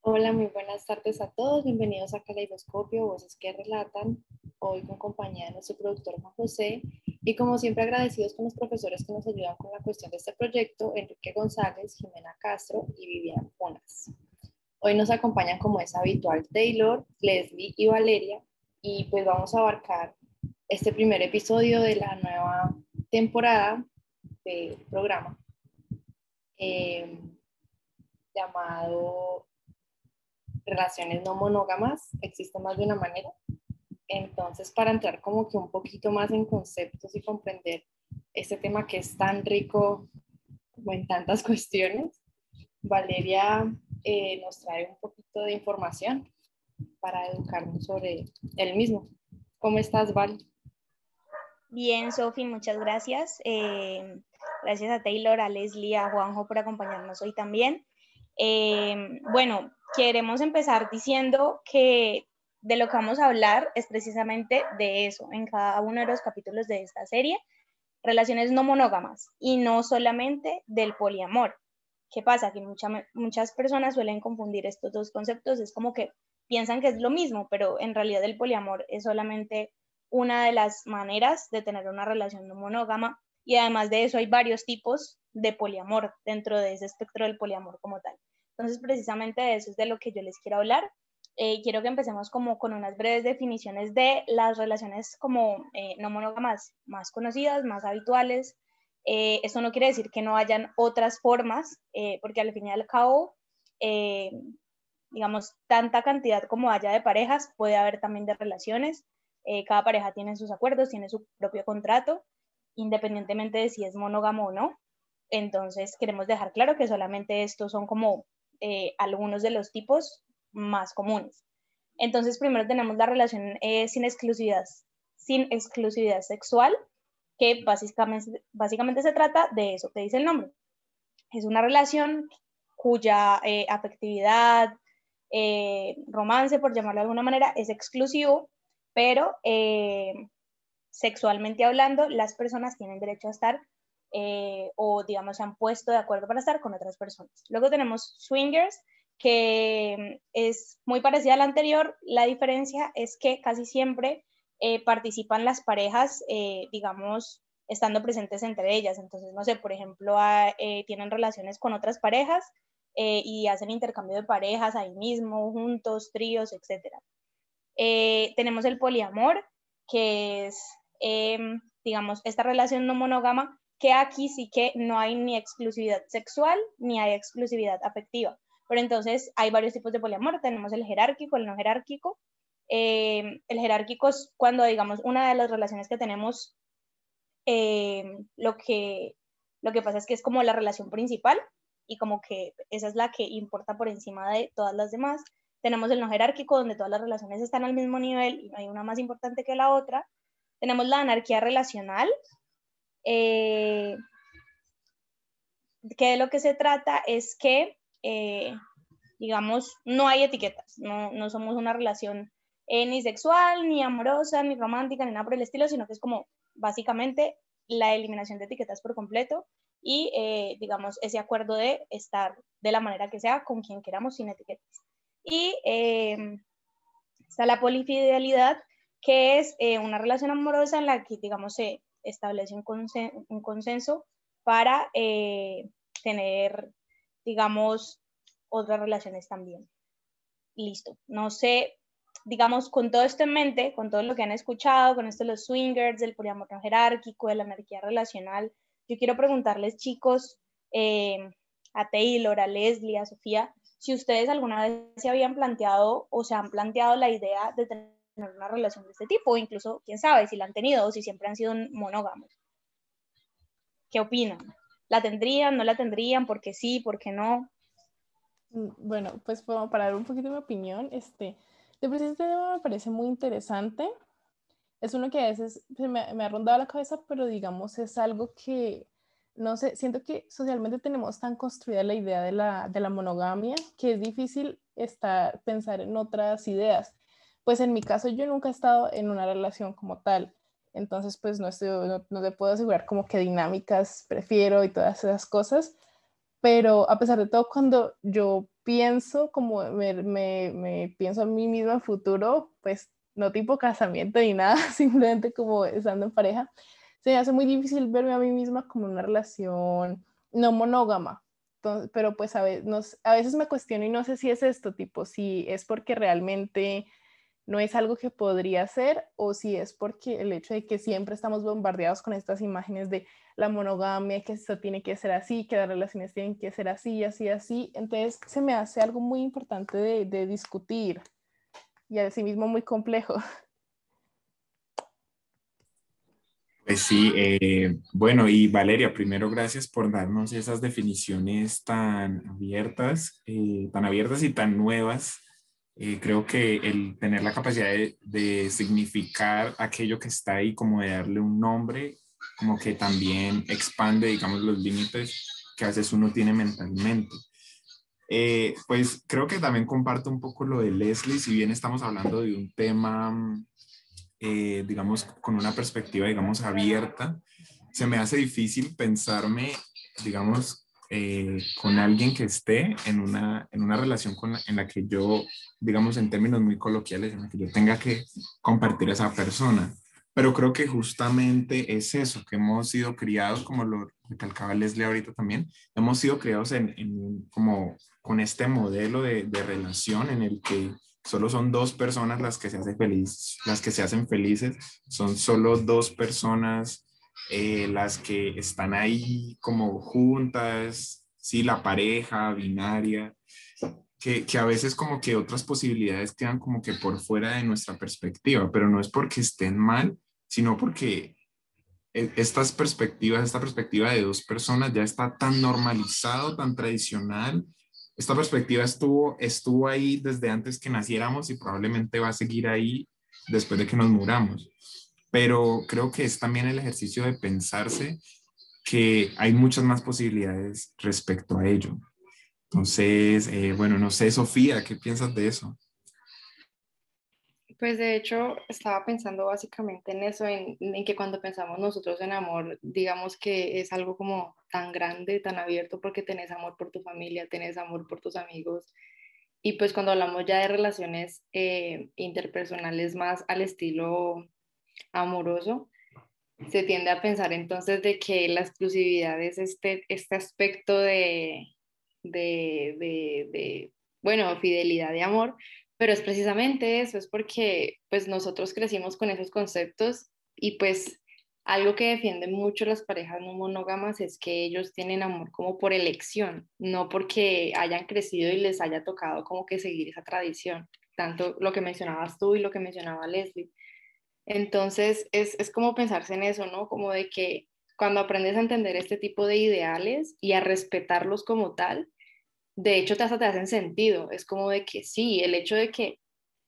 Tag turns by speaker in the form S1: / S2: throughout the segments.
S1: Hola, muy buenas tardes a todos. Bienvenidos a Caleidoscopio, Voces que Relatan. Hoy con compañía de nuestro productor Juan José. Y como siempre agradecidos con los profesores que nos ayudan con la cuestión de este proyecto, Enrique González, Jimena Castro y Vivian Funas. Hoy nos acompañan como es habitual Taylor, Leslie y Valeria. Y pues vamos a abarcar este primer episodio de la nueva temporada del programa eh, llamado relaciones no monógamas, existe más de una manera. Entonces, para entrar como que un poquito más en conceptos y comprender este tema que es tan rico como en tantas cuestiones, Valeria eh, nos trae un poquito de información para educarnos sobre el mismo. ¿Cómo estás, Val?
S2: Bien, Sofi, muchas gracias. Eh, gracias a Taylor, a Leslie, a Juanjo por acompañarnos hoy también. Eh, bueno, queremos empezar diciendo que de lo que vamos a hablar es precisamente de eso en cada uno de los capítulos de esta serie, relaciones no monógamas y no solamente del poliamor. ¿Qué pasa? Que muchas personas suelen confundir estos dos conceptos, es como que piensan que es lo mismo, pero en realidad el poliamor es solamente una de las maneras de tener una relación no monógama y además de eso hay varios tipos de poliamor dentro de ese espectro del poliamor como tal. Entonces, precisamente de eso es de lo que yo les quiero hablar. Eh, quiero que empecemos como con unas breves definiciones de las relaciones como eh, no monógamas más conocidas, más habituales. Eh, eso no quiere decir que no hayan otras formas, porque al fin y al cabo, digamos, tanta cantidad como haya de parejas, puede haber también de relaciones. Cada pareja tiene sus acuerdos, tiene su propio contrato, independientemente de si es monógamo o no. Entonces, queremos dejar claro que solamente estos son como eh, algunos de los tipos más comunes. Entonces, primero tenemos la relación eh, sin exclusividad, sin exclusividad sexual, que básicamente, básicamente se trata de eso que dice el nombre. Es una relación cuya eh, afectividad, romance, por llamarlo de alguna manera, es exclusivo, pero sexualmente hablando, las personas tienen derecho a estar eh, o digamos se han puesto de acuerdo para estar con otras personas. Luego tenemos swingers, que es muy parecida a la anterior. La diferencia es que casi siempre eh, participan las parejas, eh, digamos, estando presentes entre ellas. Entonces, no sé, por ejemplo, tienen relaciones con otras parejas y hacen intercambio de parejas ahí mismo, juntos, tríos, etc. tenemos el poliamor, que es, em, digamos, esta relación no monógama que aquí sí que no hay ni exclusividad sexual ni hay exclusividad afectiva. Pero entonces hay varios tipos de poliamor. Tenemos el jerárquico, el no jerárquico. Eh, el jerárquico es cuando, digamos, una de las relaciones que tenemos, eh, lo, que, lo que pasa es que es como la relación principal y como que esa es la que importa por encima de todas las demás. Tenemos el no jerárquico, donde todas las relaciones están al mismo nivel y no hay una más importante que la otra. Tenemos la anarquía relacional, eh, que de lo que se trata es que, eh, digamos, no hay etiquetas, no, no somos una relación eh, ni sexual, ni amorosa, ni romántica, ni nada por el estilo, sino que es como básicamente la eliminación de etiquetas por completo y, digamos, ese acuerdo de estar de la manera que sea con quien queramos sin etiquetas. Y está la polifidelidad, que es una relación amorosa en la que, digamos, se establece un, consenso, para eh, tener, digamos, otras relaciones también. Listo. No sé, digamos, con todo esto en mente, con todo lo que han escuchado, con esto de los swingers, del poliamor no jerárquico, de la anarquía relacional, yo quiero preguntarles, chicos, eh, a Taylor, a Leslie, a Sofía, si ustedes alguna vez se habían planteado o se han planteado la idea de tener una relación de este tipo, incluso, quién sabe, si la han tenido o si siempre han sido monógamos. ¿Qué opinan? ¿La tendrían, no la tendrían? ¿Por qué sí, por qué no?
S3: Mm, bueno, pues para dar un poquito mi opinión, este, de este tema me parece muy interesante. Es uno que a veces me ha rondado la cabeza, pero digamos es algo que, no sé, siento que socialmente tenemos tan construida la idea de la, de la monogamia que es difícil estar, pensar en otras ideas. Pues en mi caso yo nunca he estado en una relación como tal, entonces pues no, estoy, no, te puedo asegurar como qué dinámicas prefiero y todas esas cosas, pero a pesar de todo, cuando yo pienso, como me, me, me pienso a mí misma en futuro, pues no tipo casamiento ni nada, simplemente como estando en pareja, se me hace muy difícil verme a mí misma como una relación no monógama. pero pues a veces, a veces me cuestiono y no sé si es esto, tipo, si es porque realmente no es algo que podría ser o si es porque el hecho de que siempre estamos bombardeados con estas imágenes de la monogamia, que esto tiene que ser así, que las relaciones tienen que ser así, así, así. Entonces se me hace algo muy importante de, de discutir y a sí mismo muy complejo.
S4: Pues sí, eh, bueno, y Valeria, primero gracias por darnos esas definiciones tan abiertas, eh, tan abiertas y tan nuevas. Eh, creo que el tener la capacidad de, de, significar aquello que está ahí, como de darle un nombre, como que también expande, digamos, los límites que a veces uno tiene mentalmente. pues creo que también comparto un poco lo de Leslie, si bien estamos hablando de un tema eh, digamos, con una perspectiva, digamos, abierta, se me hace difícil pensarme, digamos, eh, con alguien que esté en una, en una relación con en la que yo, digamos, en términos muy coloquiales, en la que yo tenga que compartir esa persona. Pero creo que justamente es eso, que hemos sido criados, como lo recalcaba Leslie ahorita también, hemos sido criados en, en como con este modelo de, de relación en el que solo son dos personas las que se hacen felices, las que se hacen felices, son solo dos personas eh, las que están ahí como juntas, sí, la pareja binaria, que, que, a veces como que otras posibilidades quedan como que por fuera de nuestra perspectiva, pero no es porque estén mal, sino porque e, estas perspectivas, esta perspectiva de dos personas ya está tan normalizado, tan tradicional, esta perspectiva estuvo, estuvo ahí desde antes que naciéramos y probablemente va a seguir ahí después de que nos muramos. Pero creo que es también el ejercicio de pensarse que hay muchas más posibilidades respecto a ello. Entonces, eh, bueno, no sé, Sofía, ¿qué piensas de eso?
S1: Pues de hecho estaba pensando básicamente en eso, en, que cuando pensamos nosotros en amor, digamos que es algo como tan grande, tan abierto, porque tenés amor por tu familia, tenés amor por tus amigos. Y pues cuando hablamos ya de relaciones eh, interpersonales más al estilo amoroso, se tiende a pensar entonces de que la exclusividad es este, este aspecto de, de, de, de bueno, fidelidad de amor, pero es precisamente eso, es porque pues nosotros crecimos con esos conceptos y pues algo que defienden mucho las parejas no monógamas es que ellos tienen amor como por elección, no porque hayan crecido y les haya tocado como que seguir esa tradición, tanto lo que mencionabas tú y lo que mencionaba Leslie. Entonces es, es como pensarse en eso, ¿no? Como de que cuando aprendes a entender este tipo de ideales y a respetarlos como tal, de hecho te, hasta te hacen sentido. Es como de que sí, el hecho de que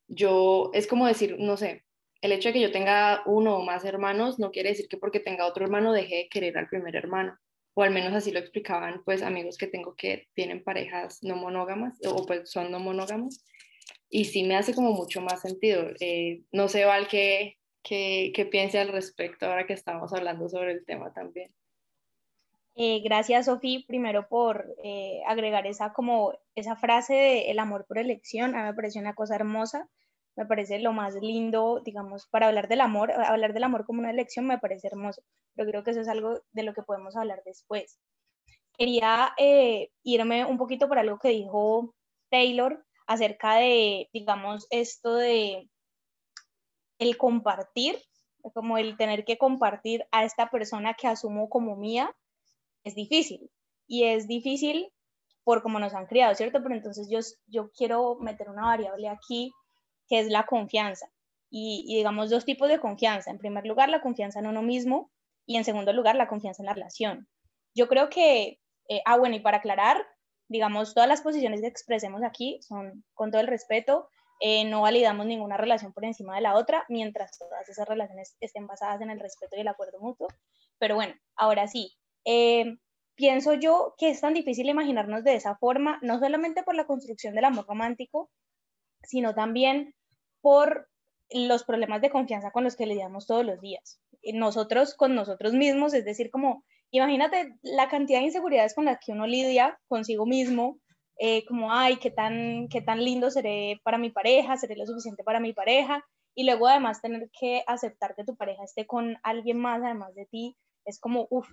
S1: yo, es como decir, no sé, el hecho de que yo tenga uno o más hermanos no quiere decir que porque tenga otro hermano deje de querer al primer hermano. O al menos así lo explicaban pues amigos que tengo que tienen parejas no monógamas o pues son no monógamos. Y sí me hace como mucho más sentido. Eh, no sé, Val, qué, qué, qué piense al respecto ahora que estamos hablando sobre el tema también.
S2: Eh, gracias, Sofi, primero por eh, agregar esa, como, esa frase de el amor por elección. A mí me parece una cosa hermosa, me parece lo más lindo, digamos, para hablar del amor, hablar del amor como una elección me parece hermoso, pero creo que eso es algo de lo que podemos hablar después. Quería eh, irme un poquito por algo que dijo Taylor acerca de, digamos, esto de el compartir, como el tener que compartir a esta persona que asumo como mía, es difícil. Y es difícil por cómo nos han criado, ¿cierto? Pero entonces yo, yo quiero meter una variable aquí que es la confianza. Y, digamos dos tipos de confianza. En primer lugar, la confianza en uno mismo y en segundo lugar, la confianza en la relación. Yo creo que, eh, ah, bueno, y para aclarar, digamos, todas las posiciones que expresemos aquí son con todo el respeto, eh, no validamos ninguna relación por encima de la otra, mientras todas esas relaciones estén basadas en el respeto y el acuerdo mutuo. Pero bueno, ahora sí, eh, pienso yo que es tan difícil imaginarnos de esa forma, no solamente por la construcción del amor romántico, sino también por los problemas de confianza con los que lidiamos todos los días. Nosotros con nosotros mismos, es decir, como imagínate la cantidad de inseguridades con las que uno lidia consigo mismo, eh, como, ay, qué tan, qué tan lindo seré para mi pareja, seré lo suficiente para mi pareja, y luego además tener que aceptar que tu pareja esté con alguien más además de ti, es como, uff,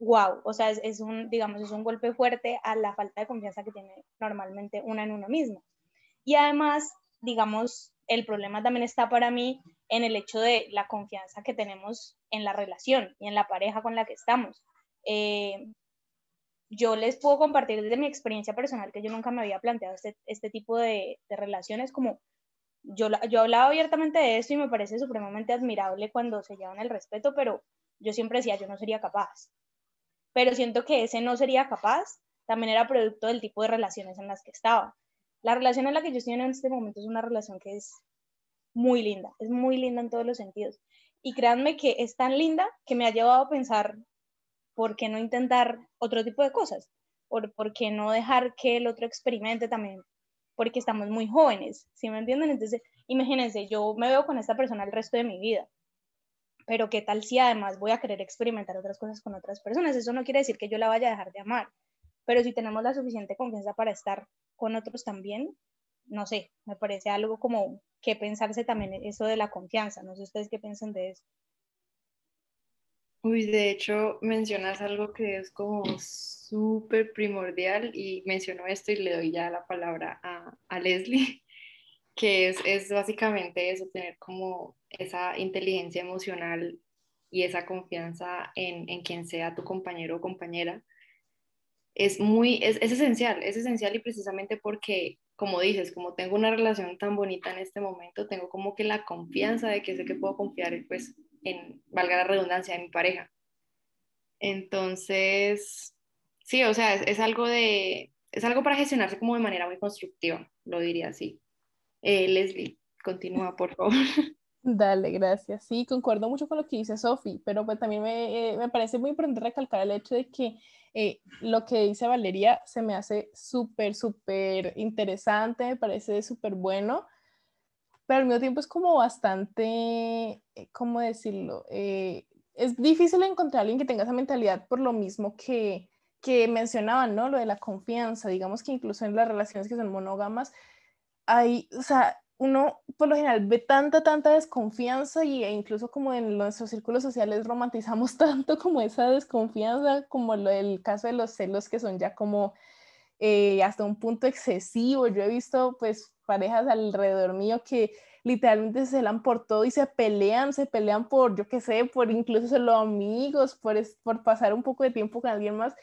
S2: wow, o sea, es, un, digamos, es un golpe fuerte a la falta de confianza que tiene normalmente una en uno mismo. Y además, digamos, el problema también está para mí en el hecho de la confianza que tenemos en la relación y en la pareja con la que estamos. Eh, yo les puedo compartir desde mi experiencia personal que yo nunca me había planteado este, este tipo de, de, relaciones como yo, yo hablaba abiertamente de esto y me parece supremamente admirable cuando se llevan el respeto, pero yo siempre decía, yo no sería capaz pero siento que ese no sería capaz, también era producto del tipo de relaciones en las que estaba. La relación en la que yo estoy en este momento es una relación que es muy linda, es muy linda en todos los sentidos. Y créanme que es tan linda que me ha llevado a pensar, ¿por qué no intentar otro tipo de cosas? ¿Por, por qué no dejar que el otro experimente también? Porque estamos muy jóvenes, ¿sí me entienden? Entonces, imagínense, yo me veo con esta persona el resto de mi vida pero qué tal si además voy a querer experimentar otras cosas con otras personas. Eso no quiere decir que yo la vaya a dejar de amar, pero si tenemos la suficiente confianza para estar con otros también, no sé, me parece algo como que pensarse también eso de la confianza. No sé ustedes qué piensan de eso.
S1: Uy, de hecho, mencionas algo que es como súper primordial y menciono esto y le doy ya la palabra a, a Leslie, que es, es básicamente eso, tener como esa inteligencia emocional y esa confianza en, en quien sea tu compañero o compañera, es muy, es, es, esencial, es esencial y precisamente porque, como dices, como tengo una relación tan bonita en este momento, tengo como que la confianza de que sé que puedo confiar, pues, en, valga la redundancia, en mi pareja. Entonces, sí, o sea, es, algo de, es algo para gestionarse como de manera muy constructiva, lo diría así. Eh, Leslie, continúa, por favor.
S3: Dale, gracias. Sí, concuerdo mucho con lo que dice Sofi, pero pues también me, eh, me, parece muy importante recalcar el hecho de que eh, lo que dice Valeria se me hace súper, súper interesante, me parece súper bueno, pero al mismo tiempo es como bastante, ¿cómo decirlo? es difícil encontrar a alguien que tenga esa mentalidad por lo mismo que, que mencionaban, ¿no? Lo de la confianza, digamos que incluso en las relaciones que son monógamas, hay, o sea, uno por lo general ve tanta, tanta desconfianza y, e incluso como en nuestros círculos sociales romantizamos tanto como esa desconfianza, como lo del caso de los celos que son ya como eh, hasta un punto excesivo. Yo he visto pues parejas alrededor mío que literalmente se celan por todo y se pelean, se pelean por, yo qué sé, por incluso ser los amigos, por, por pasar un poco de tiempo con alguien más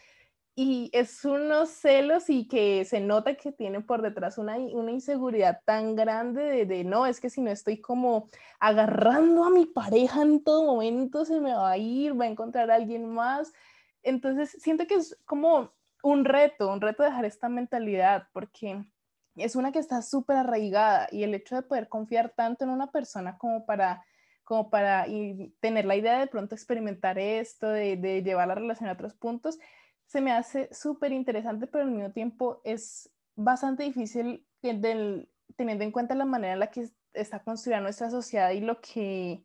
S3: y es unos celos y que se nota que tienen por detrás una, una inseguridad tan grande de, de, no, es que si no estoy como agarrando a mi pareja en todo momento, se me va a ir, va a encontrar a alguien más. Entonces, siento que es como un reto, un reto dejar esta mentalidad, porque es una que está súper arraigada y el hecho de poder confiar tanto en una persona como para como para y tener la idea de pronto experimentar esto, de, de llevar la relación a otros puntos, se me hace súper interesante, pero al mismo tiempo es bastante difícil del, teniendo en cuenta la manera en la que está construida nuestra sociedad y lo que,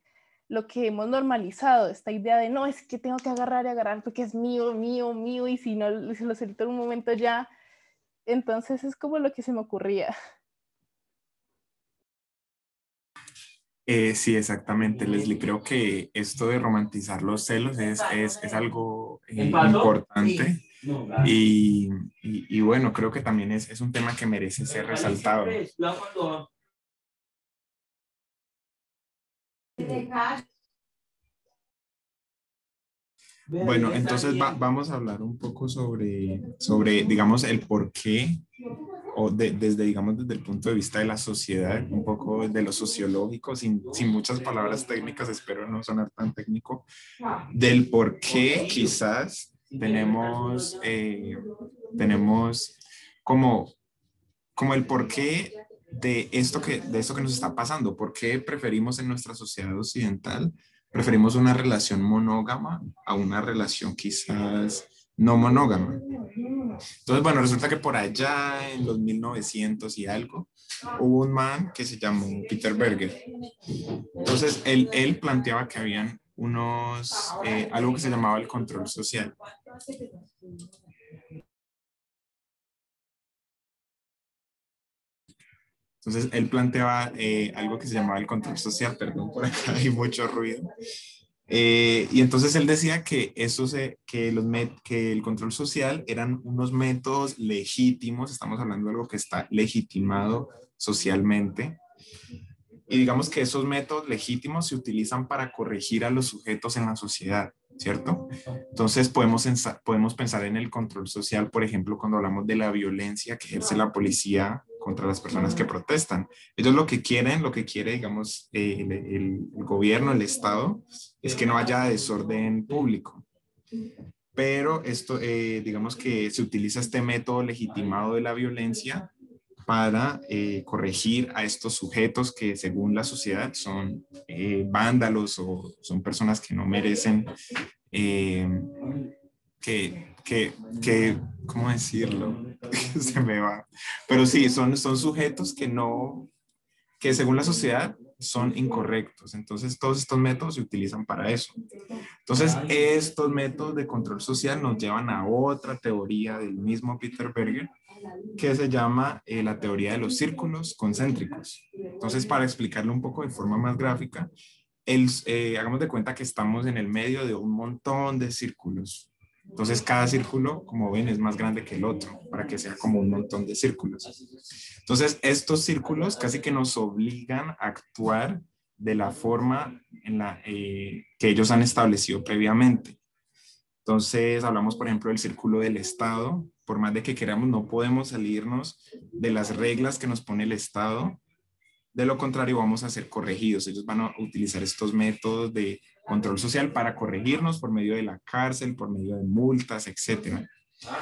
S3: lo que hemos normalizado, esta idea de no, es que tengo que agarrar y agarrar porque es mío, mío, mío, y si no, si lo suelto en un momento ya, entonces es como lo que se me ocurría.
S4: Eh, sí, exactamente, Leslie. Creo que esto de romantizar los celos es, es, es algo eh, importante y, y, y, bueno, creo que también es, es un tema que merece ser resaltado. Bueno, entonces vamos a hablar un poco sobre, sobre digamos, el por qué o desde, digamos, desde el punto de vista de la sociedad, un poco de lo sociológico, sin, sin muchas palabras técnicas, espero no sonar tan técnico, del por qué quizás tenemos, eh, tenemos como, como el por qué de esto, que, de esto que nos está pasando, por qué preferimos en nuestra sociedad occidental, preferimos una relación monógama a una relación quizás no monógama. Entonces, bueno, resulta que por allá en los 1900 y algo, hubo un man que se llamó Peter Berger. Entonces, él, él planteaba que habían unos, eh, algo que se llamaba el control social. Entonces, él planteaba eh, algo que se llamaba el control social, perdón, por acá hay mucho ruido. Eh, y entonces él decía que, eso se, que, los que el control social eran unos métodos legítimos, estamos hablando de algo que está legitimado socialmente, y digamos que esos métodos legítimos se utilizan para corregir a los sujetos en la sociedad, ¿cierto? Entonces podemos, podemos pensar en el control social, por ejemplo, cuando hablamos de la violencia que ejerce la policía contra las personas que protestan. Ellos lo que quieren, lo que quiere, digamos, eh, el, gobierno, el Estado, es que no haya desorden público. Pero esto, eh, digamos que se utiliza este método legitimado de la violencia para eh, corregir a estos sujetos que según la sociedad son vándalos o son personas que no merecen que, que, que, ¿cómo decirlo? Se me va. Pero sí, son, son sujetos que no, que según la sociedad son incorrectos. Entonces, todos estos métodos se utilizan para eso. Entonces, estos métodos de control social nos llevan a otra teoría del mismo Peter Berger, que se llama eh, la teoría de los círculos concéntricos. Entonces, para explicarlo un poco de forma más gráfica, el, eh, hagamos de cuenta que estamos en el medio de un montón de círculos entonces cada círculo, como ven, es más grande que el otro para que sea como un montón de círculos. Entonces estos círculos casi que nos obligan a actuar de la forma en la eh, que ellos han establecido previamente. Entonces hablamos, por ejemplo, del círculo del Estado. Por más de que queramos, no podemos salirnos de las reglas que nos pone el Estado. De lo contrario, vamos a ser corregidos. Ellos van a utilizar estos métodos de control social para corregirnos por medio de la cárcel, por medio de multas, etcétera.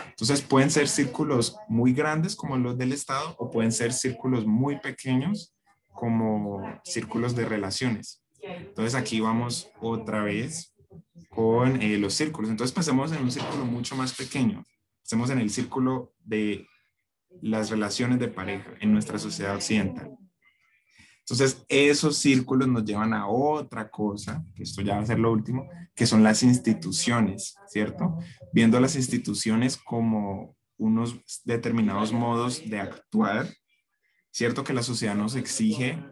S4: Entonces pueden ser círculos muy grandes como los del Estado o pueden ser círculos muy pequeños como círculos de relaciones. Entonces aquí vamos otra vez con eh, los círculos. Entonces pensemos en un círculo mucho más pequeño. Pensemos en el círculo de las relaciones de pareja en nuestra sociedad occidental. Entonces, esos círculos nos llevan a otra cosa, que esto ya va a ser lo último, que son las instituciones, ¿cierto? Viendo las instituciones como unos determinados modos de actuar, ¿cierto? Que la sociedad nos exige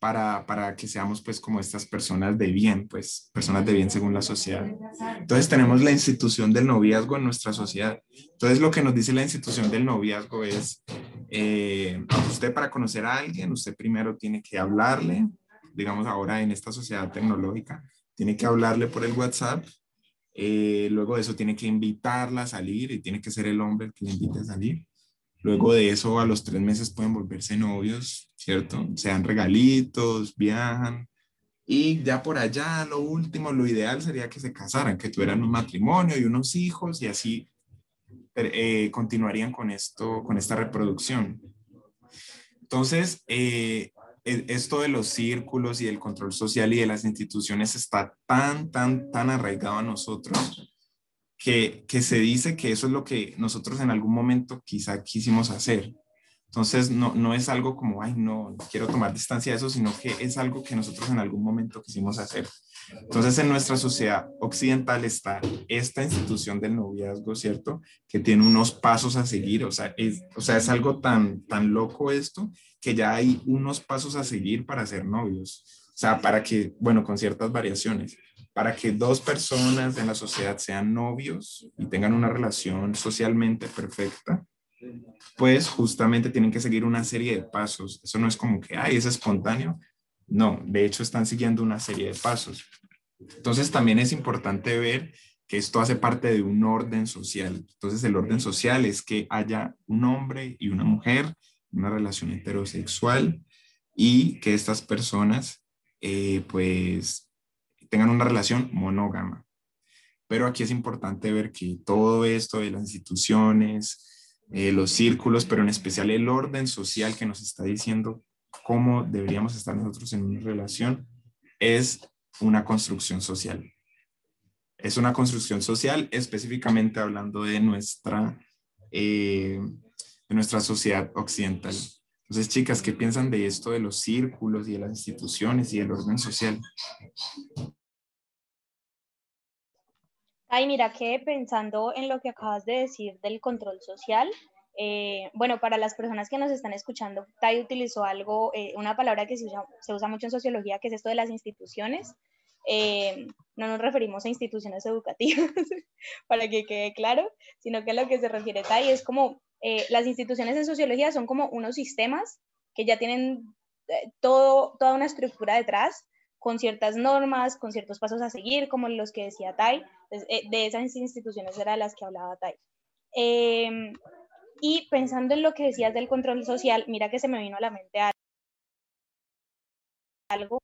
S4: para, para, que seamos pues como estas personas de bien, pues personas de bien según la sociedad. Entonces tenemos la institución del noviazgo en nuestra sociedad. Entonces lo que nos dice la institución del noviazgo es, eh, usted para conocer a alguien, usted primero tiene que hablarle, digamos ahora en esta sociedad tecnológica, tiene que hablarle por el WhatsApp, eh, luego de eso tiene que invitarla a salir y tiene que ser el hombre el que le invite a salir. Luego de eso, a los tres meses pueden volverse novios, ¿cierto? Se dan regalitos, viajan. Y ya por allá, lo último, lo ideal sería que se casaran, que tuvieran un matrimonio y unos hijos y así eh, continuarían con esto, con esta reproducción. Entonces, eh, e, esto de los círculos y el control social y de las instituciones está tan, tan, tan arraigado a nosotros que, se dice que eso es lo que nosotros en algún momento quizá quisimos hacer. Entonces, no, no es algo como, ay, no, quiero tomar distancia de eso, sino que es algo que nosotros en algún momento quisimos hacer. Entonces, en nuestra sociedad occidental está esta institución del noviazgo, ¿cierto? Que tiene unos pasos a seguir, o sea, es, o sea, es algo tan, tan loco esto que ya hay unos pasos a seguir para ser novios. O sea, para que, bueno, con ciertas variaciones para que dos personas en la sociedad sean novios y tengan una relación socialmente perfecta, pues justamente tienen que seguir una serie de pasos. Eso no es como que, ay, es espontáneo. No, de hecho están siguiendo una serie de pasos. Entonces también es importante ver que esto hace parte de un orden social. Entonces el orden social es que haya un hombre y una mujer, una relación heterosexual y que estas personas eh, pues tengan una relación monógama. Pero aquí es importante ver que todo esto de las instituciones, eh, los círculos, pero en especial el orden social que nos está diciendo cómo deberíamos estar nosotros en una relación, es una construcción social. Es una construcción social específicamente hablando de nuestra, eh, de nuestra sociedad occidental. Entonces, chicas, ¿qué piensan de esto de los círculos y de las instituciones y del orden social?
S2: Ay, mira que pensando en lo que acabas de decir del control social, eh, bueno, para las personas que nos están escuchando, Tai utilizó algo, eh, una palabra que se usa, mucho en sociología, que es esto de las instituciones. Eh, no nos referimos a instituciones educativas, para que quede claro, sino que a lo que se refiere Tai es como las instituciones en sociología son como unos sistemas que ya tienen todo, toda una estructura detrás con ciertas normas, con ciertos pasos a seguir, como los que decía Tai, eh, de esas instituciones era las que hablaba Tai. Em, y pensando en lo que decías del control social, mira que se me vino a la mente algo,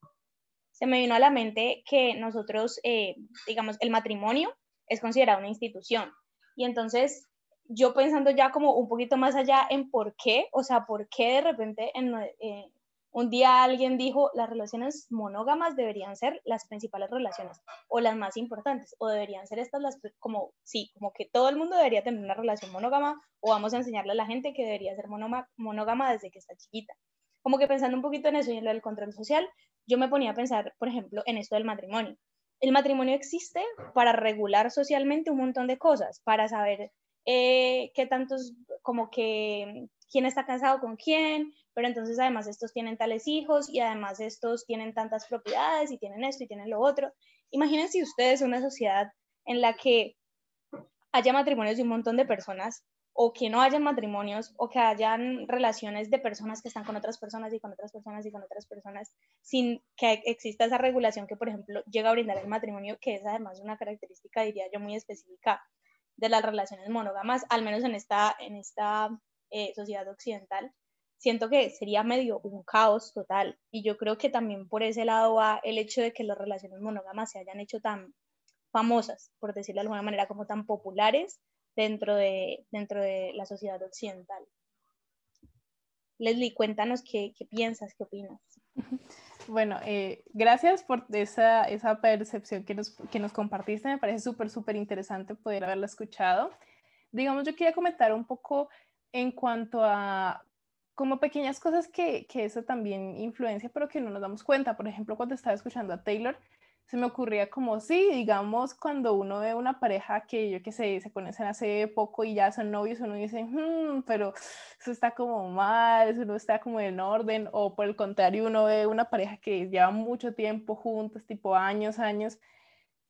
S2: se me vino a la mente que nosotros, eh, digamos, el matrimonio es considerado una institución. Y entonces, yo pensando ya como un poquito más allá en por qué, o sea, por qué de repente en, eh, un día alguien dijo, las relaciones monógamas deberían ser las principales relaciones o las más importantes, o deberían ser estas las, como, sí, como que todo el mundo debería tener una relación monógama, o vamos a enseñarle a la gente que debería ser monógama desde que está chiquita. Como que pensando un poquito en eso y en lo del control social, yo me ponía a pensar, por ejemplo, en esto del matrimonio. El matrimonio existe para regular socialmente un montón de cosas, para saber eh, qué tantos, como que quién está casado con quién, pero entonces además estos tienen tales hijos y además estos tienen tantas propiedades y tienen esto y tienen lo otro. Imagínense ustedes una sociedad en la que haya matrimonios de un montón de personas o que no hayan matrimonios o que hayan relaciones de personas que están con otras personas y con otras personas y con otras personas sin que exista esa regulación que, por ejemplo, llega a brindar el matrimonio, que es además una característica, diría yo, muy específica de las relaciones monógamas, al menos en esta, en esta eh, sociedad occidental siento que sería medio un caos total. Y yo creo que también por ese lado va el hecho de que las relaciones monógamas se hayan hecho tan famosas, por decirlo de alguna manera, como tan populares dentro de, dentro de la sociedad occidental. Leslie, cuéntanos qué, qué piensas, qué opinas.
S3: Bueno, eh, gracias por esa, esa percepción que nos, que nos compartiste. Me parece súper, súper interesante poder haberla escuchado. Digamos, yo quería comentar un poco en cuanto a como pequeñas cosas que, que eso también influencia, pero que no nos damos cuenta. Por ejemplo, cuando estaba escuchando a Taylor, se me ocurría como, sí, digamos, cuando uno ve una pareja que yo que sé, se conocen hace poco y ya son novios, uno dice, hmm, pero eso está como mal, eso no está como en orden, o por el contrario, uno ve una pareja que lleva mucho tiempo juntos, tipo años, años,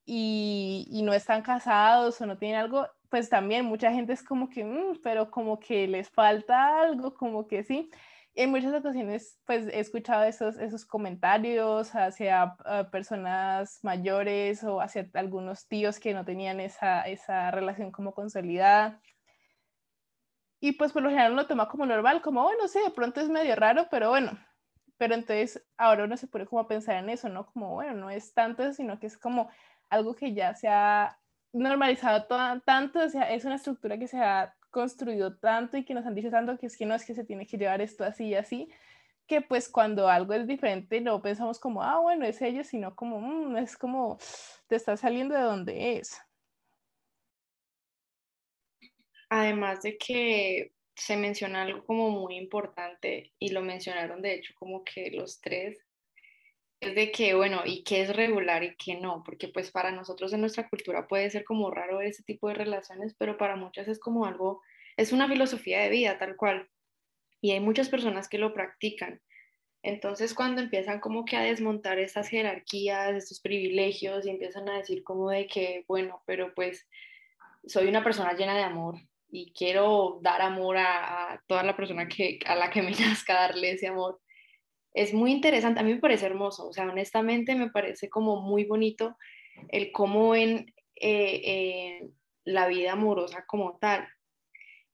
S3: y, y no están casados o no tienen algo, pues también mucha gente es como que, mm, pero como que les falta algo, como que sí. en muchas ocasiones, pues he escuchado esos, esos comentarios hacia ah, personas mayores o hacia algunos tíos que no tenían esa, esa relación como consolidada. Y pues por lo general lo toma como normal, como, bueno, sí, de pronto es medio raro, pero bueno. Pero entonces ahora uno se pone como a pensar en eso, ¿no? Como, bueno, no es tanto, sino que es como algo que ya se ha normalizado tanto, o sea, es una estructura que se ha construido tanto y que nos han dicho tanto que es que no es que se tiene que llevar esto así y así, que pues cuando algo es diferente no pensamos como, ah, bueno, es ello, sino como, mm, es como, te está saliendo de donde es.
S1: Además de que se menciona algo como muy importante y lo mencionaron de hecho como que los tres, es de que, bueno, ¿y qué es regular y qué no? Porque pues para nosotros en nuestra cultura puede ser como raro ese tipo de relaciones, pero para muchas es como algo, es una filosofía de vida tal cual. Y hay muchas personas que lo practican. Entonces cuando empiezan como que a desmontar esas jerarquías, estos privilegios y empiezan a decir como de que, bueno, pero pues soy una persona llena de amor y quiero dar amor a, a toda la persona que, a la que me nazca darle ese amor es muy interesante, a mí me parece hermoso, o sea, honestamente me parece como muy bonito el cómo ven eh, eh, la vida amorosa como tal.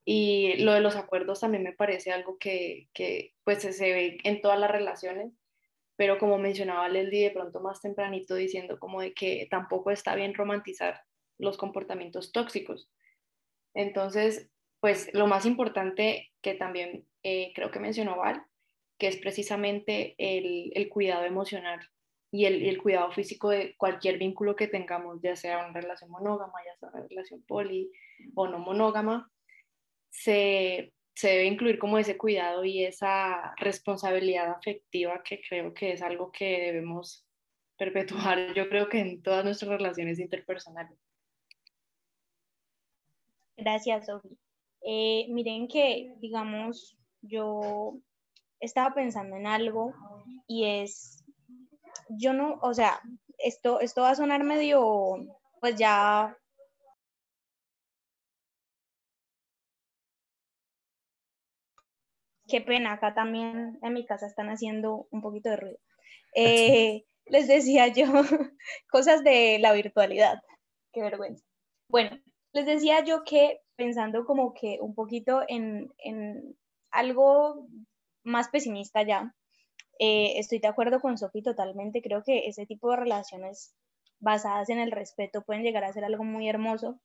S1: Y lo de los acuerdos también me parece algo que, que pues se ve en todas las relaciones, pero como mencionaba Leslie de pronto más tempranito diciendo como de que tampoco está bien romantizar los comportamientos tóxicos. Entonces, pues lo más importante que también eh, creo que mencionó Val que es precisamente el, cuidado emocional y el, cuidado físico de cualquier vínculo que tengamos, ya sea una relación monógama, ya sea una relación poli o no monógama, se, debe incluir como ese cuidado y esa responsabilidad afectiva que creo que es algo que debemos perpetuar, yo creo que en todas nuestras relaciones interpersonales.
S2: Gracias, Sofi. Eh, miren que, digamos, yo estaba pensando en algo y es, yo no, o sea, esto, esto va a sonar medio, pues ya qué pena, acá también en mi casa están haciendo un poquito de ruido. Eh, les decía yo cosas de la virtualidad, qué vergüenza. Bueno, les decía yo que pensando como que un poquito en, algo más pesimista ya, eh, estoy de acuerdo con Sofi totalmente, creo que ese tipo de relaciones basadas en el respeto pueden llegar a ser algo muy hermoso,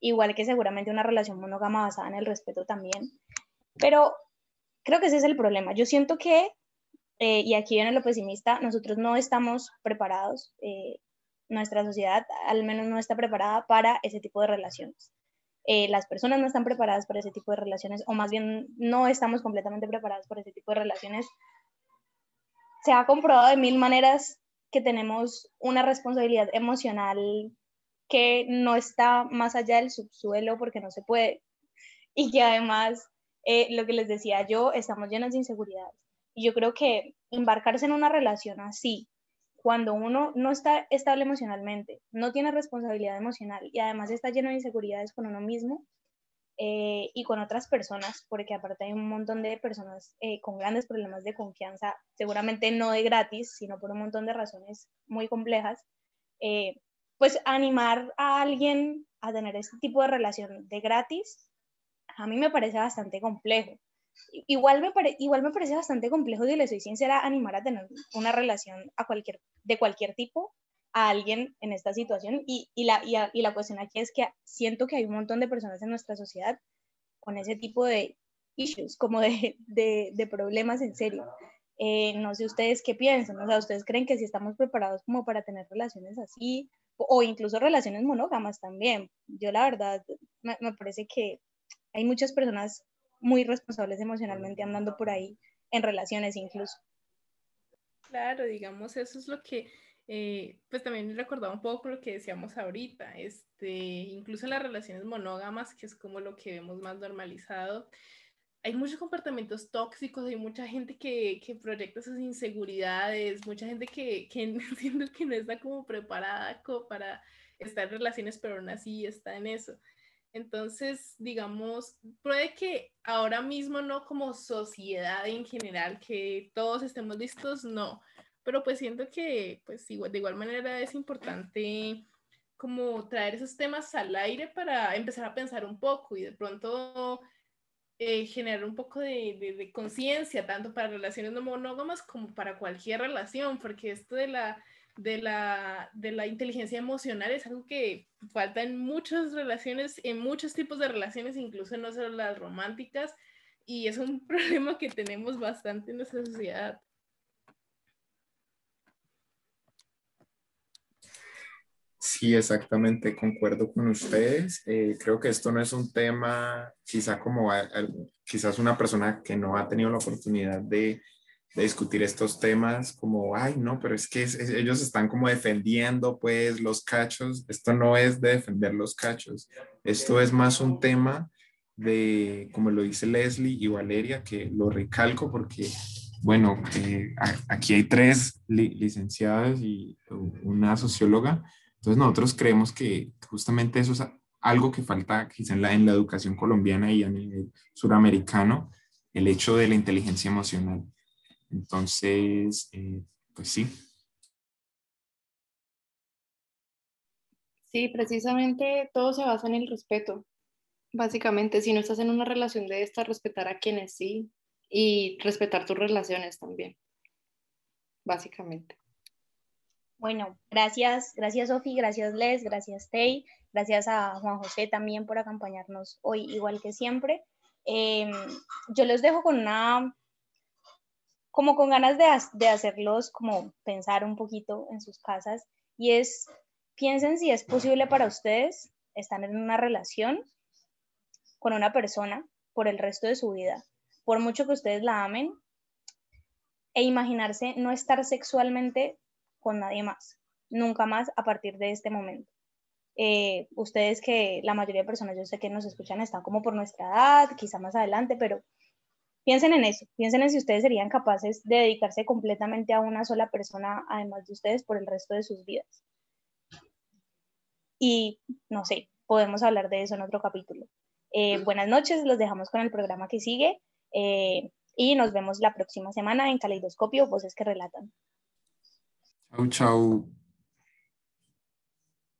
S2: igual que seguramente una relación monógama basada en el respeto también, pero creo que ese es el problema. Yo siento que, eh, y aquí viene lo pesimista, nosotros no estamos preparados, eh, nuestra sociedad al menos no está preparada para ese tipo de relaciones. Eh, las personas no están preparadas para ese tipo de relaciones, o más bien no estamos completamente preparadas para ese tipo de relaciones. Se ha comprobado de mil maneras que tenemos una responsabilidad emocional que no está más allá del subsuelo porque no se puede y que además eh, lo que les decía yo, estamos llenos de inseguridades. Y yo creo que embarcarse en una relación así, cuando uno no está estable emocionalmente, no tiene responsabilidad emocional y además está lleno de inseguridades con uno mismo eh, y con otras personas, porque aparte hay un montón de personas eh, con grandes problemas de confianza, seguramente no de gratis, sino por un montón de razones muy complejas, pues animar a alguien a tener este tipo de relación de gratis a mí me parece bastante complejo. Igual me, igual me parece bastante complejo, y le soy sincera, animar a tener una relación a cualquier, de cualquier tipo a alguien en esta situación. Y, la, y, la cuestión aquí es que siento que hay un montón de personas en nuestra sociedad con ese tipo de issues, como de, de, problemas en serio. Eh, no sé ustedes qué piensan, o sea, ustedes creen que si estamos preparados como para tener relaciones así, o, incluso relaciones monógamas también. Yo la verdad me, me parece que hay muchas personas muy responsables emocionalmente andando por ahí en relaciones incluso.
S3: Claro, digamos, eso es lo que, eh, pues también recordaba un poco lo que decíamos ahorita, este, incluso en las relaciones monógamas, que es como lo que vemos más normalizado, hay muchos comportamientos tóxicos, hay mucha gente que, que proyecta sus inseguridades, mucha gente que, que siento que no está como preparada como para estar en relaciones, pero aún así está en eso. Entonces, digamos, puede que ahora mismo no como sociedad en general, que todos estemos listos, no, pero pues siento que pues de igual manera es importante como traer esos temas al aire para empezar a pensar un poco y de pronto eh, generar un poco de, de conciencia, tanto para relaciones no monógamas como para cualquier relación, porque esto de la de la, de la inteligencia emocional es algo que falta en muchas relaciones, en muchos tipos de relaciones, incluso no solo las románticas, y es un problema que tenemos bastante en nuestra sociedad.
S4: Sí, exactamente, concuerdo con ustedes. Eh, creo que esto no es un tema, quizá como quizás una persona que no ha tenido la oportunidad de de discutir estos temas como, ay, no, pero es que ellos están como defendiendo pues los cachos. Esto no es de defender los cachos. Esto es más un tema de, como lo dice Leslie y Valeria, que lo recalco porque, bueno, eh, aquí hay tres licenciadas y una socióloga. Entonces nosotros creemos que justamente eso es algo que falta quizá en la, en la educación colombiana y a nivel suramericano, el hecho de la inteligencia emocional. Entonces, eh, pues sí.
S1: Sí, precisamente todo se basa en el respeto. Básicamente, si no estás en una relación de esta, respetar a quienes sí y respetar tus relaciones también. Básicamente.
S2: Bueno, gracias, gracias Sofi, gracias Les, gracias Tei, gracias a Juan José también por acompañarnos hoy, igual que siempre. Em, yo les dejo con una como con ganas de, de hacerlos como pensar un poquito en sus casas y es, piensen si es posible para ustedes estar en una relación con una persona por el resto de su vida, por mucho que ustedes la amen, e imaginarse no estar sexualmente con nadie más, nunca más a partir de este momento. Eh, ustedes que la mayoría de personas, yo sé que nos escuchan, están como por nuestra edad, quizá más adelante, pero piensen en eso, piensen en si ustedes serían capaces de dedicarse completamente a una sola persona, además de ustedes, por el resto de sus vidas. Y no sé, podemos hablar de eso en otro capítulo. Eh, buenas noches, los dejamos con el programa que sigue eh, y nos vemos la próxima semana en Caleidoscopio, Voces que Relatan.
S4: Chau, chau.